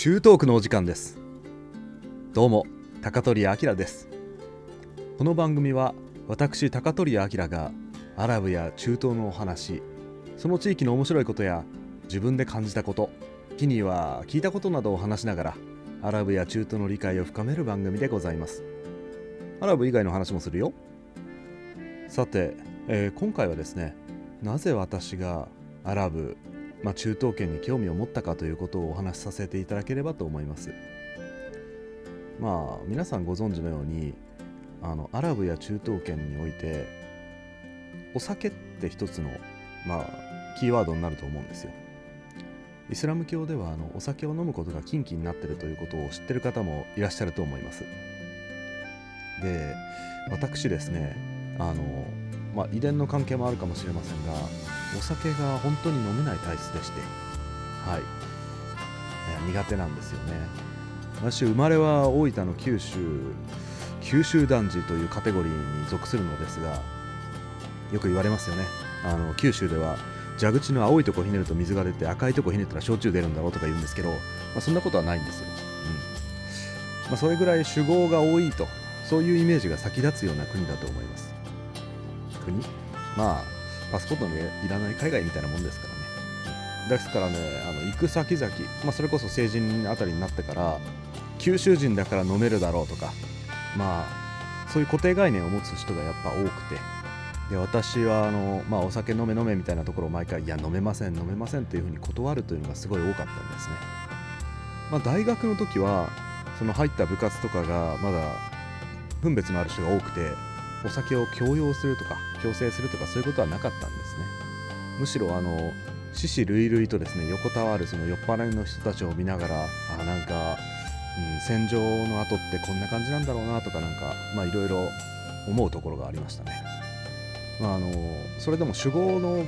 中東区のお時間です。どうも高取明です。この番組は私高取明がアラブや中東のお話その地域の面白いことや自分で感じたこと時には聞いたことなどを話しながらアラブや中東の理解を深める番組でございます。アラブ以外の話もするよ。さて、えー、今回はですねなぜ私がアラブまあ、中東圏に興味を持ったかということをお話しさせていただければと思います。まあ皆さんご存知のようにあのアラブや中東圏においてお酒って一つのまあキーワードになると思うんですよ。イスラム教ではあのお酒を飲むことが禁忌になっているということを知ってる方もいらっしゃると思います。で私ですねあのまあ遺伝の関係もあるかもしれませんがお酒が本当に飲めない体質でして、はい、苦手なんですよね。私、生まれは大分の九州、九州男児というカテゴリーに属するのですが、よく言われますよね。あの九州では蛇口の青いとこひねると水が出て赤いとこひねったら焼酎出るんだろうとか言うんですけど、まあ、そんなことはないんですよ。うんまあ、それぐらい酒豪が多いとそういうイメージが先立つような国だと思います。国？まあパスポートのいらない海外みたいなもんですからね。ですからね、あの行く先々、まあ、それこそ成人あたりになってから、九州人だから飲めるだろうとか、まあ、そういう固定概念を持つ人がやっぱ多くて、で私はあの、まあ、お酒飲め飲めみたいなところを毎回、いや、飲めません、飲めませんというふうに断るというのがすごい多かったんですね。まあ、大学の時は、その入った部活とかがまだ分別のある人が多くて、お酒を強要するとか強制するとかそういうことはなかったんですね。むしろあの死死類々とですね横たわるその酔っ払いの人たちを見ながらあなんか、うん、戦場の後ってこんな感じなんだろうなとかなんかまあいろいろ思うところがありましたね、まあ、あのそれでも酒豪の、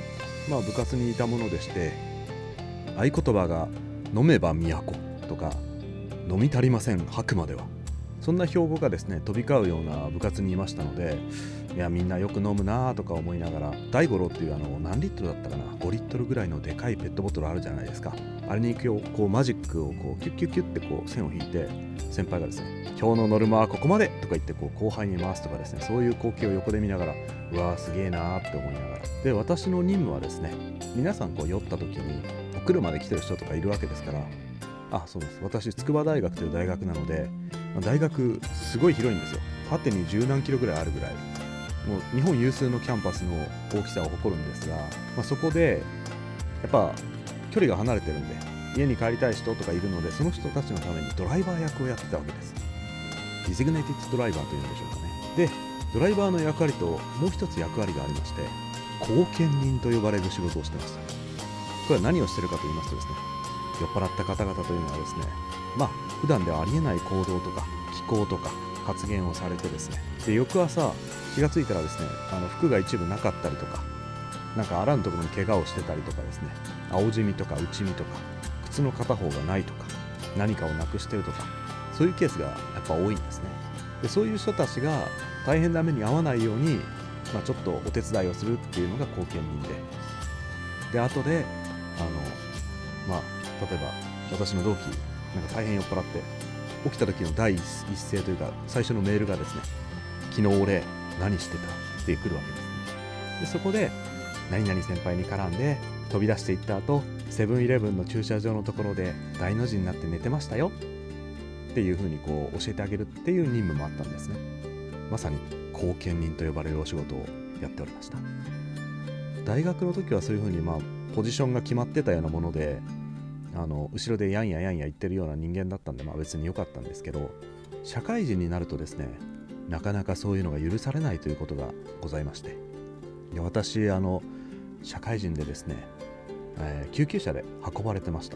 まあ、部活にいたものでして合言葉が「飲めば都」とか「飲み足りません吐くまでは」そんな標語がですね飛び交うような部活にいましたのでいやみんなよく飲むなとか思いながら大五郎っていうあの何リットルだったかな？5リットルぐらいのでかいペットボトルあるじゃないですか。あれにこうマジックをこうキュッキュッキュッってこう線を引いて先輩がですね今日のノルマはここまでとか言ってこう後輩に回すとかですねそういう光景を横で見ながらうわーすげえなーって思いながら。で私の任務はですね皆さんこう酔った時にお車で来てる人とかいるわけですからあそうです。私筑波大学という大学なので大学すごい広いんですよ。縦に十何キロぐらいあるぐらい。もう日本有数のキャンパスの大きさを誇るんですが、まあ、そこでやっぱ距離が離れてるんで家に帰りたい人とかいるのでその人たちのためにドライバー役をやってたわけです。ディゼグネイティッドドライバーというんでしょうかね。でドライバーの役割ともう一つ役割がありまして後見人と呼ばれる仕事をしてましたこれは何をしてるかと言いますとですね酔っ払った方々というのはですねまあ普段ではありえない行動とか気候とか発言をされてですね。で翌朝気がついたらですねあの服が一部なかったりとかなんかあらぬところに怪我をしてたりとかですね青じみとか内みとか靴の片方がないとか何かをなくしてるとかそういうケースがやっぱ多いんですね。でそういう人たちが大変な目に遭わないように、まあ、ちょっとお手伝いをするっていうのが後見人で。で後であのまあ例えば私の同期なんか大変酔っ払って起きた時の第一声というか最初のメールがですね昨日俺何してた？って来るわけですね。でそこで何々先輩に絡んで飛び出していった後セブンイレブンの駐車場のところで大の字になって寝てましたよっていうふうにこう教えてあげるっていう任務もあったんですね。まさに後見人と呼ばれるお仕事をやっておりました。大学の時はそういうふうにまあポジションが決まってたようなものであの後ろでやんややんや言ってるような人間だったんで、まあ、別に良かったんですけど社会人になるとですねなかなかそういうのが許されないということがございまして。で私あの社会人でですね、えー、救急車で運ばれてました、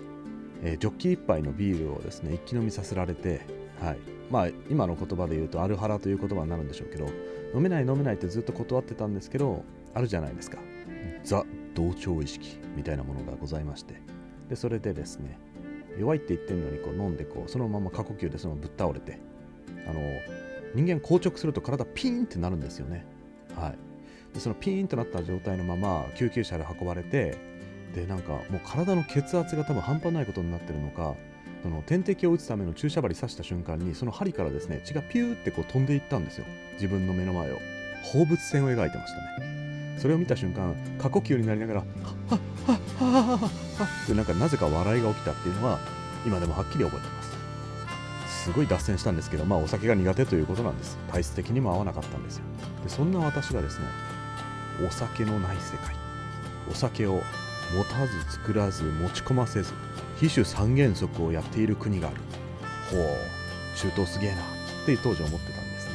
えー、ジョッキ1杯のビールをですね一気飲みさせられて、はい。まあ、今の言葉で言うとアルハラという言葉になるんでしょうけど飲めない飲めないってずっと断ってたんですけどあるじゃないですか。ザ同調意識みたいなものがございまして。でそれでですね弱いって言ってるのにこう飲んでこうそのまま過呼吸でそのぶっ倒れてあの人間硬直すると体ピーンってなるんですよね。はい。でそのピーンとなった状態のまま救急車で運ばれてでなんかもう体の血圧が多分半端ないことになってるのかその点滴を打つための注射針刺した瞬間にその針からですね血がピューってこう飛んでいったんですよ。自分の目の前を。放物線を描いてましたね。それを見た瞬間過呼吸になりながらはっはっはっはっはっはってなんかなぜか笑いが起きたっていうのは今でもはっきり覚えてますすごい脱線したんですけどまあお酒が苦手ということなんです体質的にも合わなかったんですよでそんな私がですねお酒のない世界お酒を持たず作らず持ち込ませず非種三原則をやっている国があるほう中東すげえなって当時思ってたんですね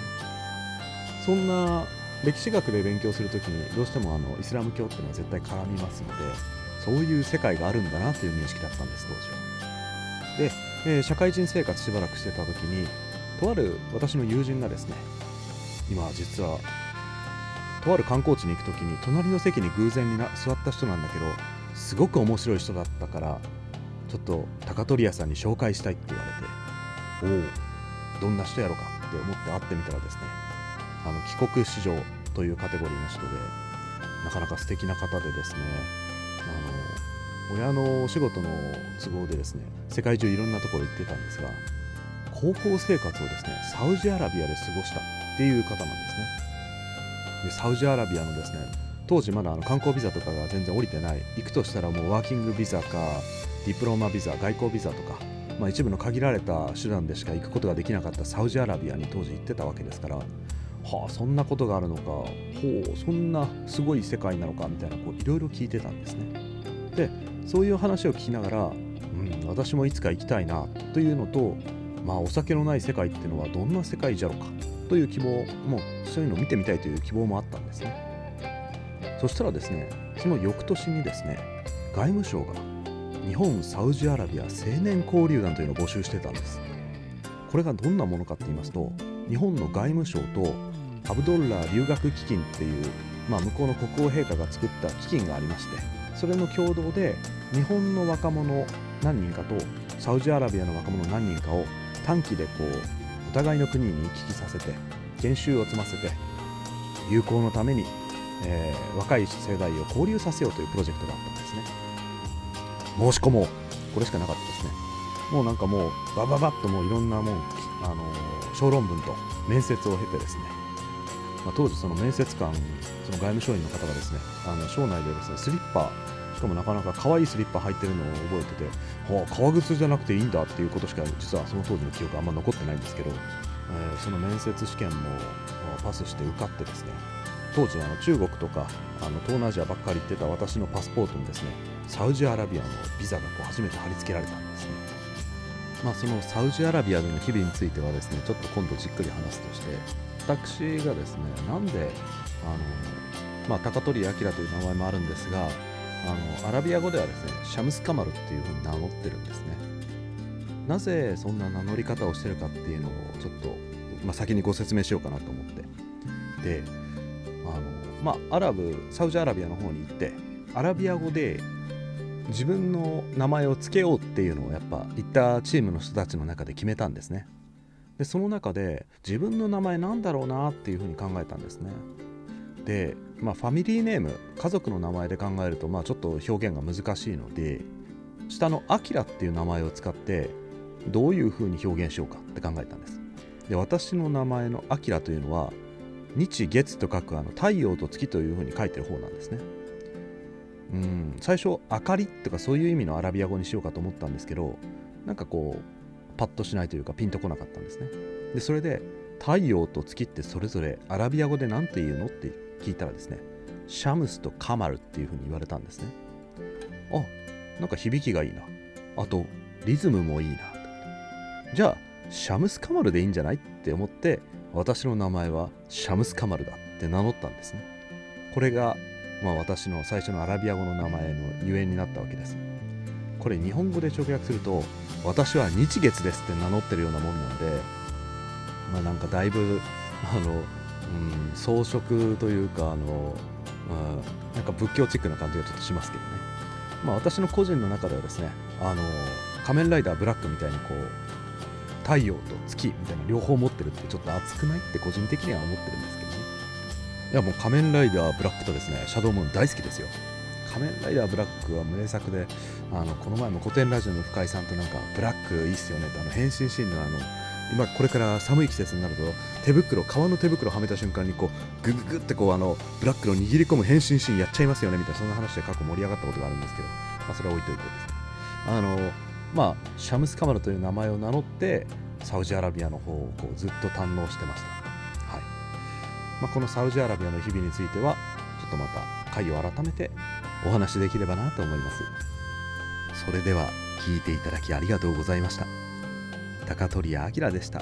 そんな歴史学で勉強するときにどうしてもあのイスラム教っていうのは絶対絡みますのでそういう世界があるんだなという認識だったんです当時は。で、えー、社会人生活しばらくしてた時にとある私の友人がですね今実はとある観光地に行く時に隣の席に偶然にな座った人なんだけどすごく面白い人だったからちょっと高取屋さんに紹介したいって言われておおどんな人やろかって思って会ってみたらですねあの帰国子女というカテゴリーの人でなかなか素敵な方でですねあの親のお仕事の都合でですね世界中いろんなところ行ってたんですが高校生活をですねサウジアラビアで過ごしたっていう方なんですね。でサウジアラビアのですね当時まだあの観光ビザとかが全然降りてない行くとしたらもうワーキングビザかディプロマビザ外交ビザとか、まあ、一部の限られた手段でしか行くことができなかったサウジアラビアに当時行ってたわけですからはあそんなことがあるのか。ほうそんなすごい世界なのかみたいなこういろいろ聞いてたんですね。でそういう話を聞きながら、うん、私もいつか行きたいなというのとまあお酒のない世界っていうのはどんな世界じゃろうかという希望もそういうのを見てみたいという希望もあったんですね。そしたらですねその翌年にですね外務省が日本サウジアラビア青年交流団というのを募集してたんです。これがどんなものかって言いますと日本の外務省とアブドッラ留学基金っていう、まあ、向こうの国王陛下が作った基金がありましてそれの共同で日本の若者何人かとサウジアラビアの若者何人かを短期でこうお互いの国に行き来させて研修を積ませて友好のためにえー、若い世代を交流させようというプロジェクトがあったんですね。申し込もう。これしかなかったですね。もうなんかもうバババッともういろんなもん、あの、小論文と面接を経てですね、まあ、当時その面接官その外務省員の方がですねあの省内でですねスリッパしかもなかなか可愛いスリッパ履いてるのを覚えてて、はあ、革靴じゃなくていいんだっていうことしか実はその当時の記憶あんま残ってないんですけど、えー、その面接試験もパスして受かってですね当時あの中国とかあの東南アジアばっかり行ってた私のパスポートにですねサウジアラビアのビザがこう初めて貼り付けられたんですね。まあそのサウジアラビアでの日々についてはですねちょっと今度じっくり話すとして私がですねなんであのまあ高取明という名前もあるんですがあのアラビア語ではですねシャムスカマルっていうふうに名乗ってるんですね。なぜそんな名乗り方をしてるかっていうのをちょっと、まあ、先にご説明しようかなと思って。であのまあ、アラブサウジアラビアの方に行ってアラビア語で自分の名前を付けようっていうのをやっぱ行ったチームの人たちの中で決めたんですね。でその中で自分の名前なんだろうなっていうふうに考えたんですねで、まあ、ファミリーネーム家族の名前で考えると、まあ、ちょっと表現が難しいので下の「アキラっていう名前を使ってどういうふうに表現しようかって考えたんですで私の名前の「アキラというのは日月と書くあの太陽と月というふうに書いてる方なんですね。うん最初明かりとかそういう意味のアラビア語にしようかと思ったんですけどなんかこうパッとしないというかピンとこなかったんですね。でそれで太陽と月ってそれぞれアラビア語で何て言うのって聞いたらですねシャムスとカマルっていうふうに言われたんですね。あなんか響きがいいな。あとリズムもいいな。じゃあシャムスカマルでいいんじゃないって思って私の名前はシャムスカマルだって名乗ったんですねこれが、まあ、私の最初のアラビア語の名前のゆえんになったわけですこれ日本語で直訳すると私は日月ですって名乗ってるようなもんなのでまあなんかだいぶあの、うん、装飾というかあの、うん、なんか仏教チックな感じがちょっとしますけどね。まあ私の個人の中ではですねあの仮面ライダーブラックみたいにこう太陽と月みたいな両方持ってるってちょっと熱くないって個人的には思ってるんですけどね。いやもう仮面ライダーブラックとですねシャドウムーン大好きですよ。仮面ライダーブラックは名作であのこの前も古典ラジオの深井さんとなんかブラックいいっすよねってあの変身シーンのあの今これから寒い季節になると手袋革の手袋はめた瞬間にこうグググってこうあのブラックの握り込む変身シーンやっちゃいますよねみたいなそんな話で過去盛り上がったことがあるんですけど、まあ、それは置いといてですね。あのまあシャムスカマルという名前を名乗ってサウジアラビアの方をこうずっと堪能してました、はい。まあ、このサウジアラビアの日々についてはちょっとまた回を改めてお話しできればなと思います。それでは聞いていただきありがとうございました。高取明でした。